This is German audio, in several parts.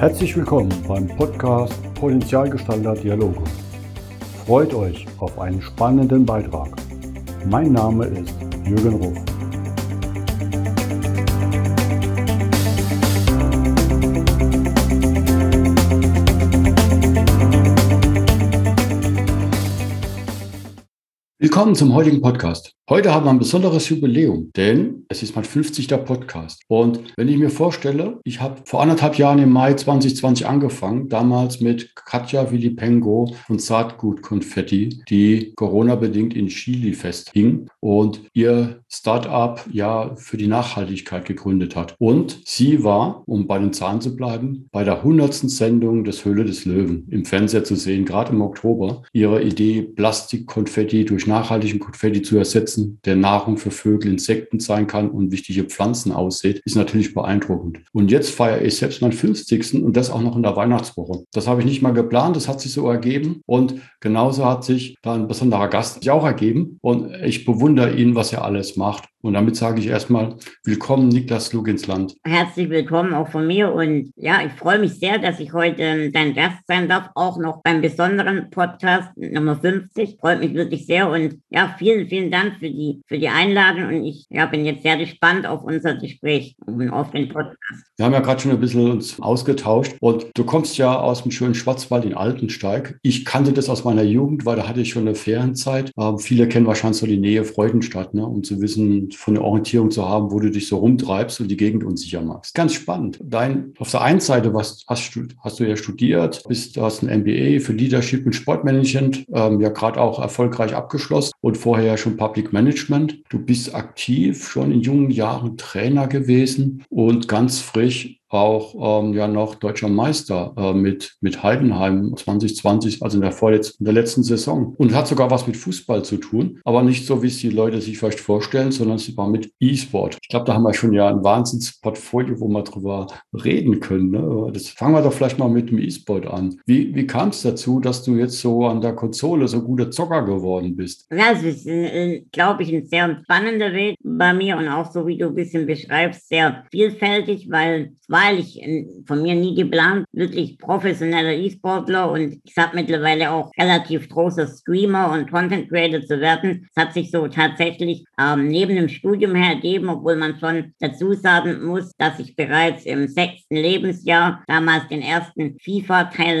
Herzlich willkommen beim Podcast Potenzialgestalter Dialoge. Freut euch auf einen spannenden Beitrag. Mein Name ist Jürgen Ruf. Willkommen zum heutigen Podcast. Heute haben wir ein besonderes Jubiläum, denn es ist mein 50. Podcast. Und wenn ich mir vorstelle, ich habe vor anderthalb Jahren im Mai 2020 angefangen, damals mit Katja Vilipengo und Saatgut Konfetti, die Corona-bedingt in Chile festhing und ihr Start-up ja für die Nachhaltigkeit gegründet hat. Und sie war, um bei den Zahlen zu bleiben, bei der 100. Sendung des Höhle des Löwen im Fernseher zu sehen, gerade im Oktober, ihre Idee, Plastikkonfetti durch nachhaltigen Konfetti zu ersetzen Pflanzen, der Nahrung für Vögel, Insekten sein kann und wichtige Pflanzen aussieht, ist natürlich beeindruckend. Und jetzt feiere ich selbst meinen 50. und das auch noch in der Weihnachtswoche. Das habe ich nicht mal geplant, das hat sich so ergeben und genauso hat sich da ein besonderer Gast sich auch ergeben und ich bewundere ihn, was er alles macht. Und damit sage ich erstmal willkommen, Niklas Lug ins Land. Herzlich willkommen auch von mir. Und ja, ich freue mich sehr, dass ich heute ähm, dein Gast sein darf, auch noch beim besonderen Podcast Nummer 50. Freut mich wirklich sehr. Und ja, vielen, vielen Dank für die, für die Einladung. Und ich ja, bin jetzt sehr gespannt auf unser Gespräch und auf den Podcast. Wir haben ja gerade schon ein bisschen uns ausgetauscht. Und du kommst ja aus dem schönen Schwarzwald in Altensteig. Ich kannte das aus meiner Jugend, weil da hatte ich schon eine Ferienzeit. Ähm, viele kennen wahrscheinlich so die Nähe Freudenstadt, ne, um zu wissen, von der Orientierung zu haben, wo du dich so rumtreibst und die Gegend unsicher machst. Ganz spannend. Dein, auf der einen Seite was hast, hast du ja studiert, bist, hast ein MBA für Leadership und Sportmanagement, ähm, ja gerade auch erfolgreich abgeschlossen und vorher ja schon Public Management. Du bist aktiv schon in jungen Jahren Trainer gewesen und ganz frisch auch ähm, ja noch deutscher Meister äh, mit, mit Heidenheim 2020, also in der vorletzten, der letzten Saison. Und hat sogar was mit Fußball zu tun, aber nicht so, wie es die Leute sich vielleicht vorstellen, sondern es war mit E-Sport. Ich glaube, da haben wir schon ja ein Wahnsinnsportfolio, wo wir drüber reden können. Ne? Das fangen wir doch vielleicht mal mit dem E-Sport an. Wie, wie kam es dazu, dass du jetzt so an der Konsole so guter Zocker geworden bist? Ja, es ist, glaube ich, ein sehr spannender Weg bei mir und auch so, wie du ein bisschen beschreibst, sehr vielfältig, weil zwei weil ich von mir nie geplant, wirklich professioneller E-Sportler und ich sag mittlerweile auch relativ großer Streamer und Content Creator zu werden. Es hat sich so tatsächlich ähm, neben dem Studium her ergeben, obwohl man schon dazu sagen muss, dass ich bereits im sechsten Lebensjahr damals den ersten FIFA-Teil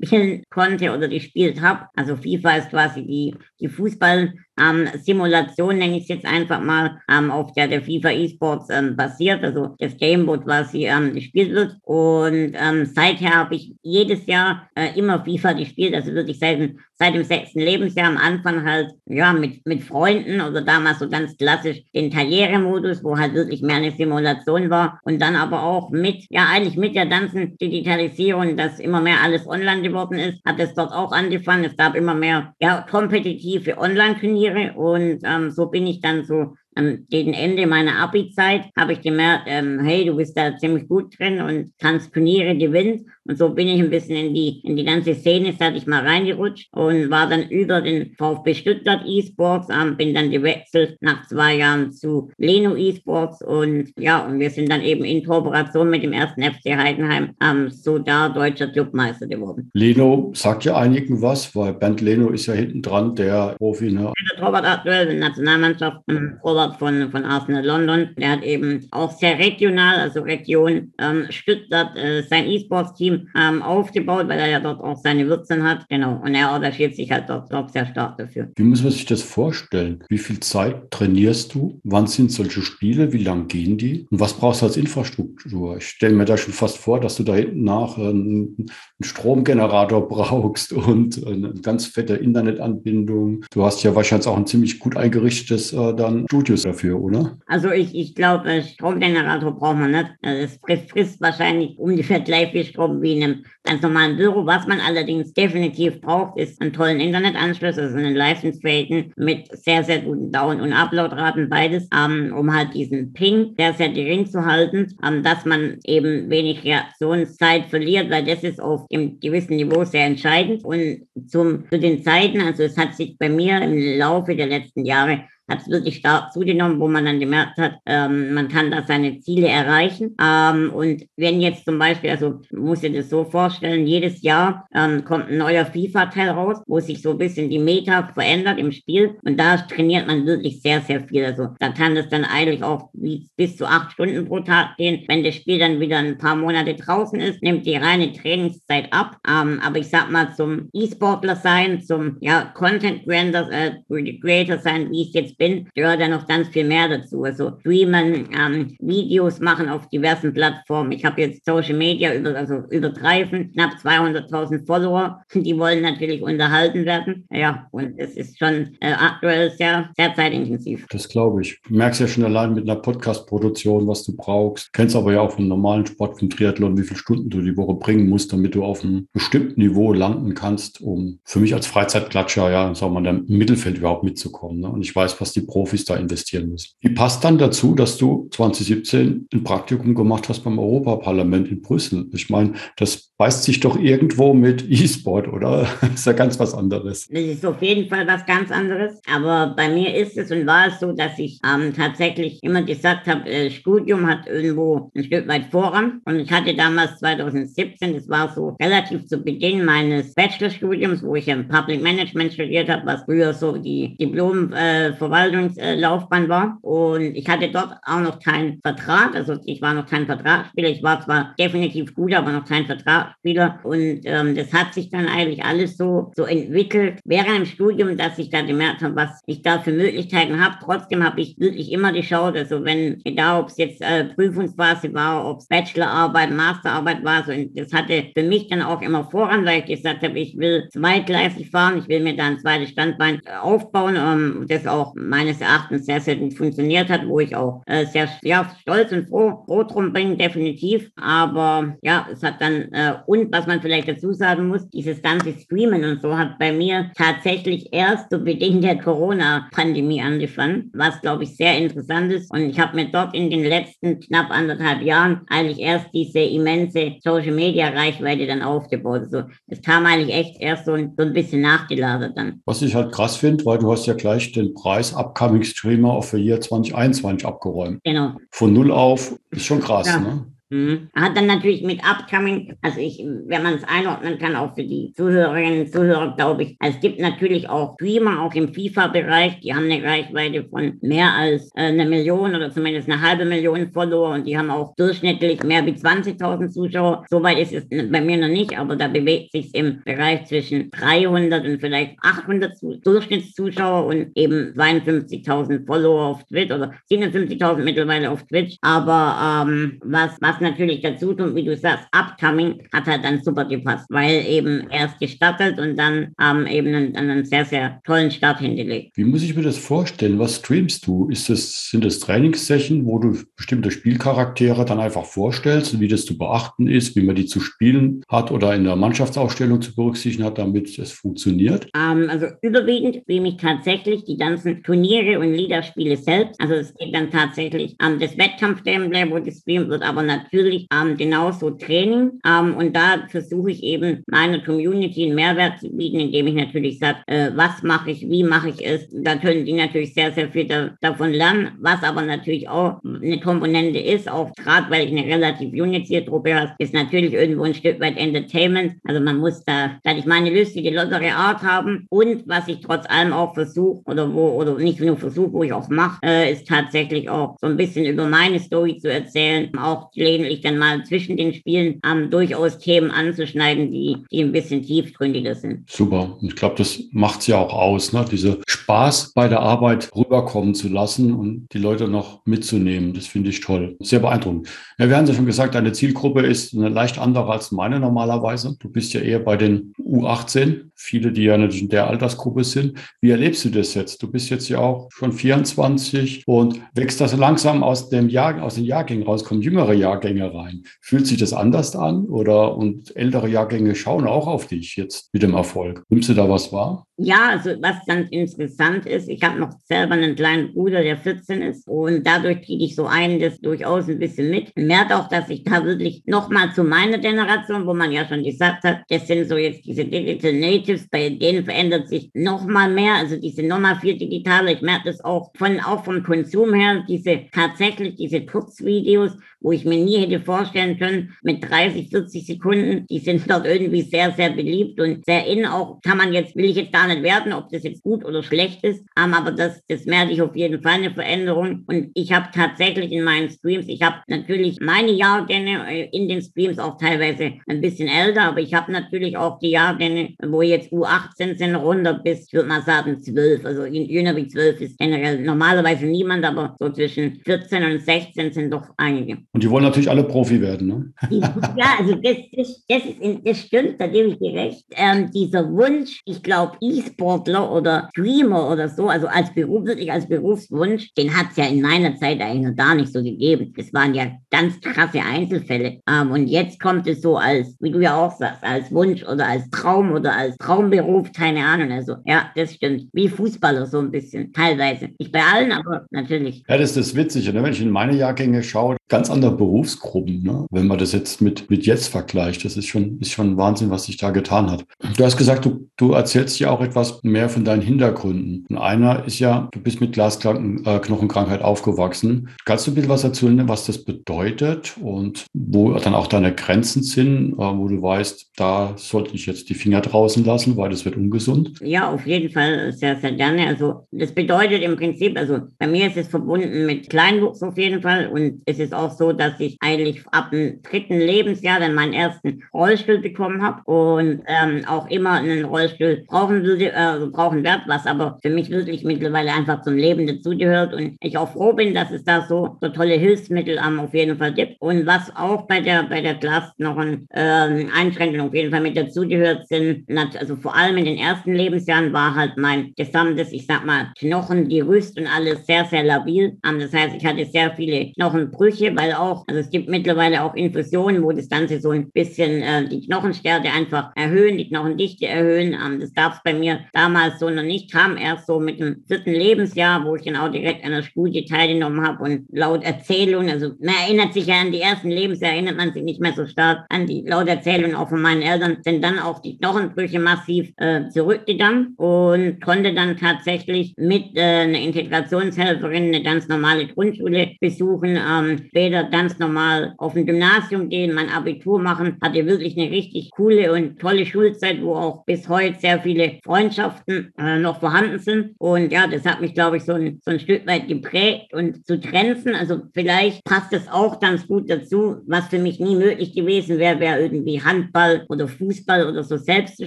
äh, spielen konnte oder gespielt habe. Also FIFA ist quasi die, die Fußball- ähm, Simulation, nenne ich es jetzt einfach mal, ähm, auf der der FIFA eSports ähm, basiert, also das Game, wo quasi ähm, gespielt wird. Und ähm, seither habe ich jedes Jahr äh, immer FIFA gespielt, also wirklich seit, seit dem sechsten Lebensjahr am Anfang halt, ja, mit, mit Freunden oder damals so ganz klassisch den Karrieremodus, wo halt wirklich mehr eine Simulation war und dann aber auch mit, ja, eigentlich mit der ganzen Digitalisierung, dass immer mehr alles online geworden ist, hat es dort auch angefangen. Es gab immer mehr, ja, kompetitive Online-Turniere Turniere und ähm, so bin ich dann so am gegen Ende meiner Abi-Zeit habe ich gemerkt, ähm, hey, du bist da ziemlich gut drin und kannst Turniere gewinnen. Und so bin ich ein bisschen in die, in die ganze Szene, sag ich mal, reingerutscht und war dann über den VfB Stuttgart E-Sports, ähm, bin dann gewechselt nach zwei Jahren zu Leno E-Sports und ja, und wir sind dann eben in Kooperation mit dem ersten FC Heidenheim ähm, so da deutscher Clubmeister geworden. Leno sagt ja einigen was, weil Bernd Leno ist ja hinten dran, der Profi. Ne? Der Torwart aktuell in der Nationalmannschaft, ähm, Torwart von, von Arsenal London. Der hat eben auch sehr regional, also Region ähm, Stuttgart, äh, sein E-Sports-Team Team ähm, aufgebaut, weil er ja dort auch seine Wurzeln hat. Genau. Und er engagiert sich halt dort, dort sehr stark dafür. Wie muss man sich das vorstellen? Wie viel Zeit trainierst du? Wann sind solche Spiele? Wie lang gehen die? Und was brauchst du als Infrastruktur? Ich stelle mir da schon fast vor, dass du da hinten nach einen, einen Stromgenerator brauchst und eine ganz fette Internetanbindung. Du hast ja wahrscheinlich auch ein ziemlich gut eingerichtetes äh, dann Studios dafür, oder? Also ich, ich glaube, Stromgenerator braucht man nicht. Es frisst, frisst wahrscheinlich ungefähr gleich viel Strom wie in einem ganz normalen Büro. Was man allerdings definitiv braucht, ist einen tollen Internetanschluss, also einen leistungsfähigen mit sehr, sehr guten Down- und Uploadraten, beides, ähm, um halt diesen Ping sehr, sehr gering zu halten, ähm, dass man eben wenig Reaktionszeit verliert, weil das ist auf einem gewissen Niveau sehr entscheidend. Und zum, zu den Zeiten, also es hat sich bei mir im Laufe der letzten Jahre hat es wirklich stark zugenommen, wo man dann gemerkt hat, ähm, man kann da seine Ziele erreichen. Ähm, und wenn jetzt zum Beispiel, also muss ich das so vorstellen, jedes Jahr ähm, kommt ein neuer FIFA-Teil raus, wo sich so ein bisschen die Meta verändert im Spiel und da trainiert man wirklich sehr, sehr viel. Also da kann das dann eigentlich auch bis zu acht Stunden pro Tag gehen. Wenn das Spiel dann wieder ein paar Monate draußen ist, nimmt die reine Trainingszeit ab. Ähm, aber ich sag mal, zum E-Sportler sein, zum ja, Content äh, Creator sein, wie ich jetzt bin, gehört ja noch ganz viel mehr dazu. Also streamen, ähm, Videos machen auf diversen Plattformen. Ich habe jetzt Social Media über, also übergreifend, knapp 200.000 Follower. Die wollen natürlich unterhalten werden. Ja, und es ist schon äh, aktuell sehr, sehr zeitintensiv. Das glaube ich. Du merkst ja schon allein mit einer Podcast-Produktion, was du brauchst. Kennst aber ja auch vom normalen Sport, vom Triathlon, wie viele Stunden du die Woche bringen musst, damit du auf einem bestimmten Niveau landen kannst, um für mich als Freizeitklatscher, ja, sagen wir mal, im Mittelfeld überhaupt mitzukommen. Ne? Und ich weiß, was die Profis da investieren müssen. Wie passt dann dazu, dass du 2017 ein Praktikum gemacht hast beim Europaparlament in Brüssel? Ich meine, das beißt sich doch irgendwo mit E-Sport, oder? Das ist ja ganz was anderes. Das ist auf jeden Fall was ganz anderes. Aber bei mir ist es und war es so, dass ich ähm, tatsächlich immer gesagt habe, äh, Studium hat irgendwo ein Stück weit Vorrang. Und ich hatte damals 2017, das war so relativ zu Beginn meines Bachelorstudiums, wo ich im Public Management studiert habe, was früher so die Diplom-Verwaltungslaufbahn äh, war. Und ich hatte dort auch noch keinen Vertrag. Also ich war noch kein Vertragsspieler. Ich war zwar definitiv gut, aber noch kein Vertrag Schauspieler. Und ähm, das hat sich dann eigentlich alles so, so entwickelt während dem Studium, dass ich da gemerkt habe, was ich da für Möglichkeiten habe. Trotzdem habe ich wirklich immer geschaut, also wenn, egal ob es jetzt äh, Prüfungsphase war, ob es Bachelorarbeit, Masterarbeit war, so, das hatte für mich dann auch immer voran, weil ich gesagt habe, ich will zweigleisig fahren, ich will mir da ein zweites Standbein äh, aufbauen, ähm, das auch meines Erachtens sehr, sehr gut funktioniert hat, wo ich auch äh, sehr ja, stolz und froh, froh drum bin, definitiv. Aber ja, es hat dann äh, und was man vielleicht dazu sagen muss, dieses ganze Streamen und so hat bei mir tatsächlich erst zu Beginn der Corona-Pandemie angefangen, was glaube ich sehr interessant ist. Und ich habe mir dort in den letzten knapp anderthalb Jahren eigentlich erst diese immense Social-Media-Reichweite dann aufgebaut. Also es kam eigentlich echt erst so ein, so ein bisschen nachgelagert dann. Was ich halt krass finde, weil du hast ja gleich den Preis Upcoming Streamer of the Year 2021 abgeräumt. Genau. Von null auf ist schon krass, ja. ne? Mhm. Hat dann natürlich mit Upcoming, also ich, wenn man es einordnen kann, auch für die Zuhörerinnen und Zuhörer, glaube ich, es gibt natürlich auch Streamer, auch im FIFA-Bereich, die haben eine Reichweite von mehr als äh, eine Million oder zumindest eine halbe Million Follower und die haben auch durchschnittlich mehr wie 20.000 Zuschauer. Soweit ist es bei mir noch nicht, aber da bewegt sich im Bereich zwischen 300 und vielleicht 800 Durchschnittszuschauer und eben 52.000 Follower auf Twitch oder 57.000 mittlerweile auf Twitch. Aber ähm, was, was natürlich dazu tun, wie du sagst, Upcoming hat halt dann super gepasst, weil eben erst gestartet und dann ähm, eben einen, einen, sehr, sehr tollen Start hingelegt. Wie muss ich mir das vorstellen? Was streamst du? Ist das, sind das Trainingssessions, wo du bestimmte Spielcharaktere dann einfach vorstellst, wie das zu beachten ist, wie man die zu spielen hat oder in der Mannschaftsausstellung zu berücksichtigen hat, damit es funktioniert? Ähm, also überwiegend streame ich tatsächlich die ganzen Turniere und Liederspiele selbst. Also es geht dann tatsächlich an ähm, das Wettkampf-Gameplay, wo gestreamt wird, aber natürlich natürlich ähm, genauso Training. Ähm, und da versuche ich eben meiner Community einen Mehrwert zu bieten, indem ich natürlich sage, äh, was mache ich, wie mache ich es. Da können die natürlich sehr, sehr viel da, davon lernen, was aber natürlich auch eine Komponente ist, auch gerade weil ich eine relativ junge Zielgruppe habe, ist natürlich irgendwo ein Stück weit Entertainment. Also man muss da, dass ich meine lustige, lockere Art haben und was ich trotz allem auch versuche oder wo, oder nicht nur versuche, wo ich auch mache, äh, ist tatsächlich auch so ein bisschen über meine Story zu erzählen, auch die gelegentlich dann mal zwischen den Spielen ähm, durchaus Themen anzuschneiden, die, die ein bisschen tiefgründiger sind. Super. Und ich glaube, das macht es ja auch aus, ne? diese Spaß bei der Arbeit rüberkommen zu lassen und die Leute noch mitzunehmen. Das finde ich toll. Sehr beeindruckend. Ja, wir haben ja schon gesagt, deine Zielgruppe ist eine leicht andere als meine normalerweise. Du bist ja eher bei den U18, viele, die ja in der Altersgruppe sind. Wie erlebst du das jetzt? Du bist jetzt ja auch schon 24 und wächst das langsam aus dem Jahr, aus den Jahrgängen raus, kommen jüngere Jahrgänge rein. Fühlt sich das anders an oder und ältere Jahrgänge schauen auch auf dich jetzt mit dem Erfolg? Nimmst du da was wahr? Ja, also was ganz interessant ist, ich habe noch selber einen kleinen Bruder, der 14 ist und dadurch kriege ich so einiges durchaus ein bisschen mit. Ich merke auch, dass ich da wirklich nochmal zu meiner Generation, wo man ja schon gesagt hat, das sind so jetzt diese Digital Natives, bei denen verändert sich nochmal mehr, also diese nochmal viel digitaler. Ich merke das auch von, auch vom Konsum her, diese tatsächlich diese Kurzvideos, wo ich mir nie hätte vorstellen können, mit 30, 40 Sekunden, die sind dort irgendwie sehr, sehr beliebt und sehr in. Auch kann man jetzt, will ich jetzt gar nicht werten, ob das jetzt gut oder schlecht ist, ähm, aber das, das merke ich auf jeden Fall eine Veränderung. Und ich habe tatsächlich in meinen Streams, ich habe natürlich meine Jahrgänge äh, in den Streams auch teilweise ein bisschen älter, aber ich habe natürlich auch die Jahrgänge, wo jetzt U18 sind, runter bis, ich würde mal sagen, 12. Also jünger wie 12 ist generell normalerweise niemand, aber so zwischen 14 und 16 sind doch einige. Und die wollen natürlich alle Profi werden, ne? ja, also das, das, das, ist, das stimmt, da gebe ich dir recht. Ähm, dieser Wunsch, ich glaube, E-Sportler oder Streamer oder so, also als Beruf, wirklich als Berufswunsch, den hat es ja in meiner Zeit eigentlich noch gar nicht so gegeben. Das waren ja ganz krasse Einzelfälle. Ähm, und jetzt kommt es so als, wie du ja auch sagst, als Wunsch oder als Traum oder als Traumberuf, keine Ahnung. Also ja, das stimmt. Wie Fußballer so ein bisschen, teilweise. Nicht bei allen, aber natürlich. Ja, das ist das Witzige, ne? wenn ich in meine Jahrgänge schaue, ganz andere Berufsgruppen, ne? wenn man das jetzt mit, mit jetzt vergleicht. Das ist schon, ist schon Wahnsinn, was sich da getan hat. Du hast gesagt, du, du erzählst ja auch etwas mehr von deinen Hintergründen. Und einer ist ja, du bist mit Glasknochenkrankheit äh, aufgewachsen. Kannst du ein bisschen was erzählen, was das bedeutet und wo dann auch deine Grenzen sind, äh, wo du weißt, da sollte ich jetzt die Finger draußen lassen, weil das wird ungesund? Ja, auf jeden Fall sehr, sehr gerne. Also das bedeutet im Prinzip, also bei mir ist es verbunden mit Kleinwuchs auf jeden Fall und es ist auch so, dass ich eigentlich ab dem dritten Lebensjahr dann meinen ersten Rollstuhl bekommen habe und ähm, auch immer einen Rollstuhl brauchen würde, äh, brauchen werde, was aber für mich wirklich mittlerweile einfach zum Leben dazugehört und ich auch froh bin, dass es da so, so tolle Hilfsmittel ähm, auf jeden Fall gibt. Und was auch bei der bei der Class noch ein ähm, Einschränkung auf jeden Fall mit dazugehört sind, also vor allem in den ersten Lebensjahren war halt mein gesamtes, ich sag mal, Knochen, die Rüst und alles sehr, sehr labil. Ähm, das heißt, ich hatte sehr viele Knochenbrüche, weil auch, also es gibt mittlerweile auch Infusionen, wo das Ganze so ein bisschen äh, die Knochenstärke einfach erhöhen, die Knochendichte erhöhen. Ähm, das gab es bei mir damals so noch nicht, kam. Erst so mit dem vierten Lebensjahr, wo ich dann auch direkt an der Studie teilgenommen habe und laut Erzählung, also man erinnert sich ja an die ersten Lebensjahre, erinnert man sich nicht mehr so stark an die laut Erzählung auch von meinen Eltern, sind dann auch die Knochenbrüche massiv äh, zurückgegangen und konnte dann tatsächlich mit äh, einer Integrationshelferin eine ganz normale Grundschule besuchen, ähm, später ganz normal auf ein Gymnasium gehen, mein Abitur machen, hatte wirklich eine richtig coole und tolle Schulzeit, wo auch bis heute sehr viele Freundschaften äh, noch vorhanden sind. Und ja, das hat mich, glaube ich, so ein, so ein Stück weit geprägt und zu grenzen. Also vielleicht passt es auch ganz gut dazu, was für mich nie möglich gewesen wäre, wäre irgendwie Handball oder Fußball oder so selbst zu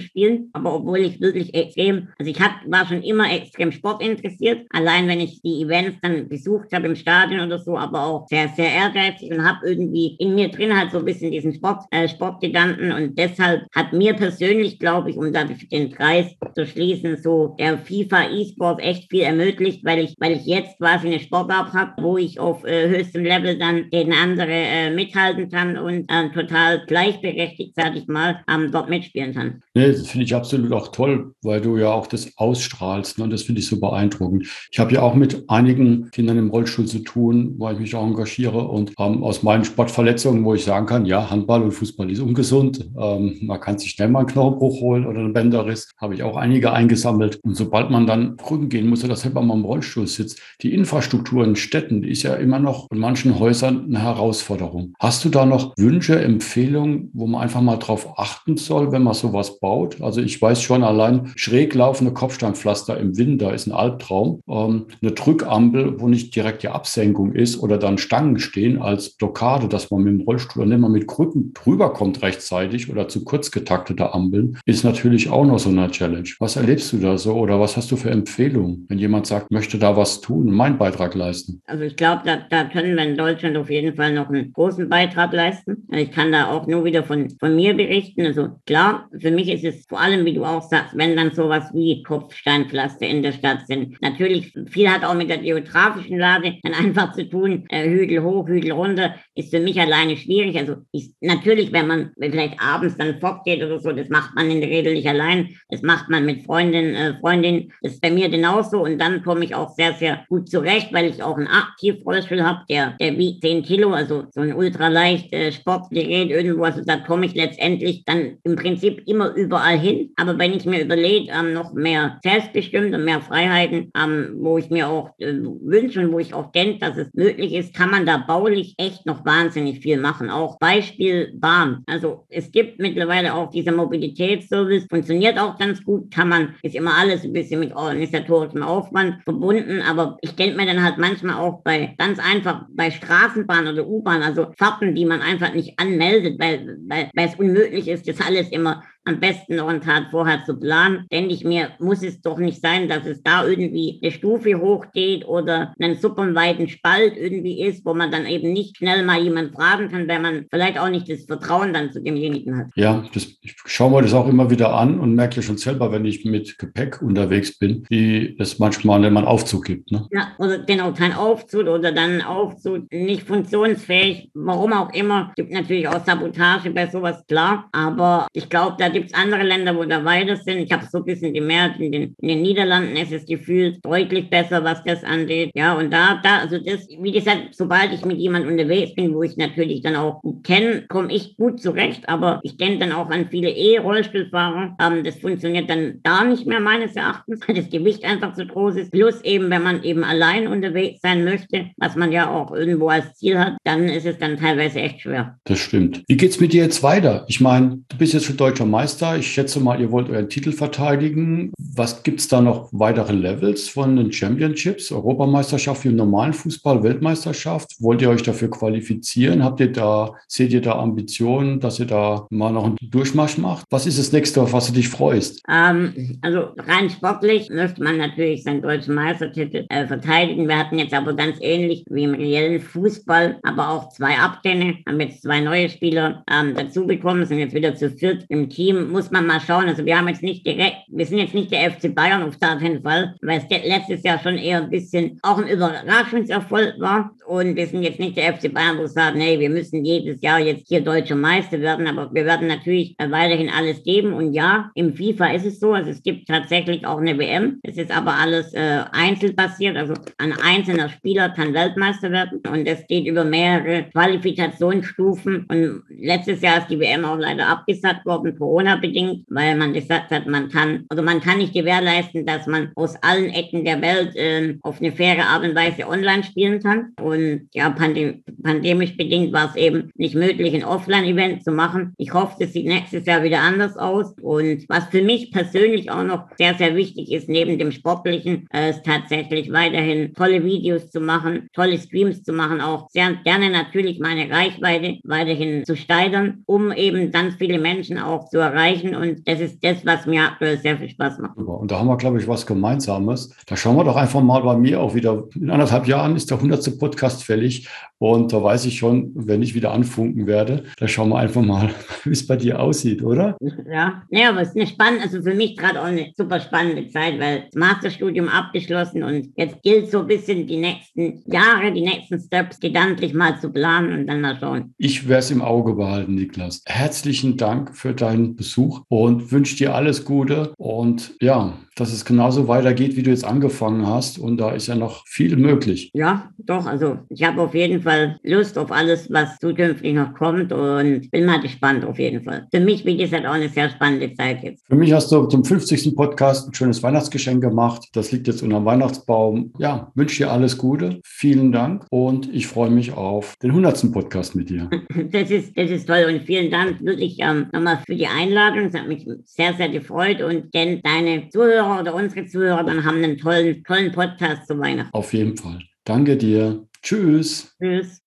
spielen. Aber obwohl ich wirklich extrem, also ich hab, war schon immer extrem Sport interessiert. Allein wenn ich die Events dann besucht habe im Stadion oder so, aber auch sehr, sehr ehrgeizig und habe irgendwie in mir drin halt so ein bisschen diesen Sport, äh, Sportgedanken und deshalb hat mir persönlich, glaube ich, um da den Kreis zu schließen, so der FIFA E-Sport echt viel ermöglicht, weil ich, weil ich jetzt quasi eine Sportart habe, wo ich auf äh, höchstem Level dann gegen andere äh, mithalten kann und äh, total gleichberechtigt, sage ich mal, ähm, dort mitspielen kann. Nee, das finde ich absolut auch toll, weil du ja auch das ausstrahlst. Ne? Und das finde ich so beeindruckend. Ich habe ja auch mit einigen Kindern im Rollstuhl zu tun, weil ich mich auch engagiere und ähm, aus meinen Sportverletzungen, wo ich sagen kann, ja, Handball und Fußball ist ungesund. Ähm, man kann sich schnell mal einen Knochenbruch holen oder einen Bänderriss. Habe ich auch einige eingesammelt. Und sobald man dann Brücken gehen muss oder selber mal im Rollstuhl sitzt, die Infrastruktur in Städten die ist ja immer noch in manchen Häusern eine Herausforderung. Hast du da noch Wünsche, Empfehlungen, wo man einfach mal drauf achten soll, wenn man sowas baut? Also ich weiß schon, allein schräg laufende Kopfsteinpflaster im Winter ist ein Albtraum. Ähm, eine Drückampel, wo nicht direkt die Absenkung ist oder dann Stangen stehen als Blockade, dass man mit dem Rollstuhl oder nicht mal mit Krücken drüber kommt rechtzeitig oder zu kurz getaktete Ampeln, ist natürlich auch noch so eine Challenge. Was erlebst du da so oder was hast du für Empfehlungen, wenn jemand sagt, möchte da was tun, meinen Beitrag leisten? Also ich glaube, da, da können wir in Deutschland auf jeden Fall noch einen großen Beitrag leisten. Ich kann da auch nur wieder von, von mir berichten. Also klar, für mich ist es vor allem, wie du auch sagst, wenn dann sowas wie Kopfsteinpflaster in der Stadt sind. Natürlich, viel hat auch mit der geografischen Lage dann einfach zu tun. Äh, Hügel hoch, Hügel runter ist für mich alleine schwierig. Also ist, natürlich, wenn man vielleicht abends dann fortgeht oder so, das macht man in der Regel nicht allein. Das macht man mit Freundin, äh, Freundin. Das ist bei mir genauso. Und dann komme ich auch sehr, sehr gut zurecht, weil ich auch einen Aktivrollstuhl habe, der, der wiegt 10 Kilo, also so ein ultraleicht äh, Sportgerät irgendwo. Also da komme ich letztendlich dann im Prinzip immer überall hin. Aber wenn ich mir überlege, ähm, noch mehr selbstbestimmt und mehr Freiheiten, ähm, wo ich mir auch äh, wünsche und wo ich auch denke, dass es möglich ist, kann man da baulich echt noch wahnsinnig viel machen. Auch Beispiel Bahn. Also es gibt mittlerweile auch dieser Mobilitätsservice, funktioniert auch ganz gut, kann man, ist immer alles ein bisschen mit organisatorischem Aufwand verbunden, aber ich denke mir dann halt manchmal auch bei ganz einfach bei Straßenbahn oder U-Bahn, also Fahrten, die man einfach nicht anmeldet, weil, weil, weil es unmöglich ist, das alles immer am besten noch einen Tag vorher zu planen. Denke ich mir, muss es doch nicht sein, dass es da irgendwie eine Stufe hochgeht oder einen super weiten Spalt irgendwie ist, wo man dann eben nicht schnell mal jemand fragen kann, weil man vielleicht auch nicht das Vertrauen dann zu demjenigen hat. Ja, das, ich schaue mir das auch immer wieder an und merke schon selber, wenn ich mit Gepäck unterwegs bin, wie es manchmal, wenn man Aufzug gibt. Ne? Ja, oder genau, kein Aufzug oder dann Aufzug nicht funktionsfähig, warum auch immer. Es gibt natürlich auch Sabotage bei sowas, klar, aber ich glaube, da gibt es andere Länder, wo da weiter sind. Ich habe so ein bisschen gemerkt, in den, in den Niederlanden ist es gefühlt deutlich besser, was das angeht. Ja, und da, da, also das, wie gesagt, sobald ich mit jemandem unterwegs bin, wo ich natürlich dann auch gut kenne, komme ich gut zurecht. Aber ich denke dann auch an viele E-Rollstuhlfahrer. Ähm, das funktioniert dann gar nicht mehr meines Erachtens, weil das Gewicht einfach zu groß ist. Plus eben, wenn man eben allein unterwegs sein möchte, was man ja auch irgendwo als Ziel hat, dann ist es dann teilweise echt schwer. Das stimmt. Wie geht's mit dir jetzt weiter? Ich meine, du bist jetzt schon deutscher Meister. Meister. Ich schätze mal, ihr wollt euren Titel verteidigen. Was gibt es da noch weitere Levels von den Championships? Europameisterschaft im normalen Fußball, Weltmeisterschaft? Wollt ihr euch dafür qualifizieren? Habt ihr da, seht ihr da Ambitionen, dass ihr da mal noch einen Durchmarsch macht? Was ist das nächste, auf was du dich freust? Ähm, also rein sportlich möchte man natürlich seinen deutschen Meistertitel äh, verteidigen. Wir hatten jetzt aber ganz ähnlich wie im reellen Fußball, aber auch zwei Abstände, haben jetzt zwei neue Spieler ähm, dazu bekommen, sind jetzt wieder zu viert im Team Team muss man mal schauen. Also wir haben jetzt nicht direkt, wir sind jetzt nicht der FC Bayern auf keinen Fall, weil es letztes Jahr schon eher ein bisschen auch ein Überraschungserfolg war. Und wir sind jetzt nicht der FC Bayern, wo sagt, nee, wir müssen jedes Jahr jetzt hier deutscher Meister werden, aber wir werden natürlich weiterhin alles geben. Und ja, im FIFA ist es so, also es gibt tatsächlich auch eine WM. Es ist aber alles äh, einzelbasiert, also ein einzelner Spieler kann Weltmeister werden und es geht über mehrere Qualifikationsstufen. Und letztes Jahr ist die WM auch leider abgesagt worden, Corona bedingt, weil man gesagt hat, man kann, also man kann nicht gewährleisten, dass man aus allen Ecken der Welt äh, auf eine faire Art und Weise online spielen kann. Und ja, pandem pandemisch bedingt war es eben nicht möglich, ein Offline-Event zu machen. Ich hoffe, es sieht nächstes Jahr wieder anders aus. Und was für mich persönlich auch noch sehr, sehr wichtig ist, neben dem Sportlichen, äh, ist tatsächlich weiterhin tolle Videos zu machen, tolle Streams zu machen, auch sehr gerne natürlich meine Reichweite weiterhin zu steigern, um eben ganz viele Menschen auch zu erreichen. Und das ist das, was mir aktuell sehr viel Spaß macht. Und da haben wir, glaube ich, was Gemeinsames. Da schauen wir doch einfach mal bei mir auch wieder. In anderthalb Jahren ist der 100. Podcast Podcast fällig. Und da weiß ich schon, wenn ich wieder anfunken werde, da schauen wir einfach mal, wie es bei dir aussieht, oder? Ja, ja, aber es ist eine spannende, also für mich gerade auch eine super spannende Zeit, weil das Masterstudium abgeschlossen und jetzt gilt so ein bisschen die nächsten Jahre, die nächsten Steps gedanklich mal zu planen und dann mal schauen. Ich werde es im Auge behalten, Niklas. Herzlichen Dank für deinen Besuch und wünsche dir alles Gute und ja, dass es genauso weitergeht, wie du jetzt angefangen hast. Und da ist ja noch viel möglich. Ja, doch. Also ich habe auf jeden Fall Lust auf alles, was zukünftig noch kommt und bin mal gespannt auf jeden Fall. Für mich, wie gesagt, auch eine sehr spannende Zeit jetzt. Für mich hast du zum 50. Podcast ein schönes Weihnachtsgeschenk gemacht. Das liegt jetzt unter dem Weihnachtsbaum. Ja, wünsche dir alles Gute. Vielen Dank und ich freue mich auf den 100. Podcast mit dir. Das ist, das ist toll und vielen Dank wirklich ähm, nochmal für die Einladung. Es hat mich sehr, sehr gefreut und denn deine Zuhörer Zuhörer oder unsere Zuhörer dann haben einen tollen, tollen Podcast zu Weihnachten. Auf jeden Fall. Danke dir. Tschüss. Tschüss.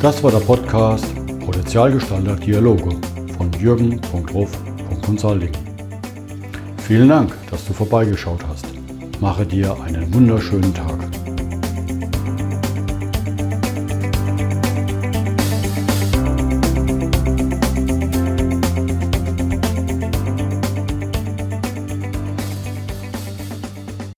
Das war der Podcast Potenzialgestalter Dialoge von Jürgen.ruf.consulting. Vielen Dank, dass du vorbeigeschaut hast. Mache dir einen wunderschönen Tag.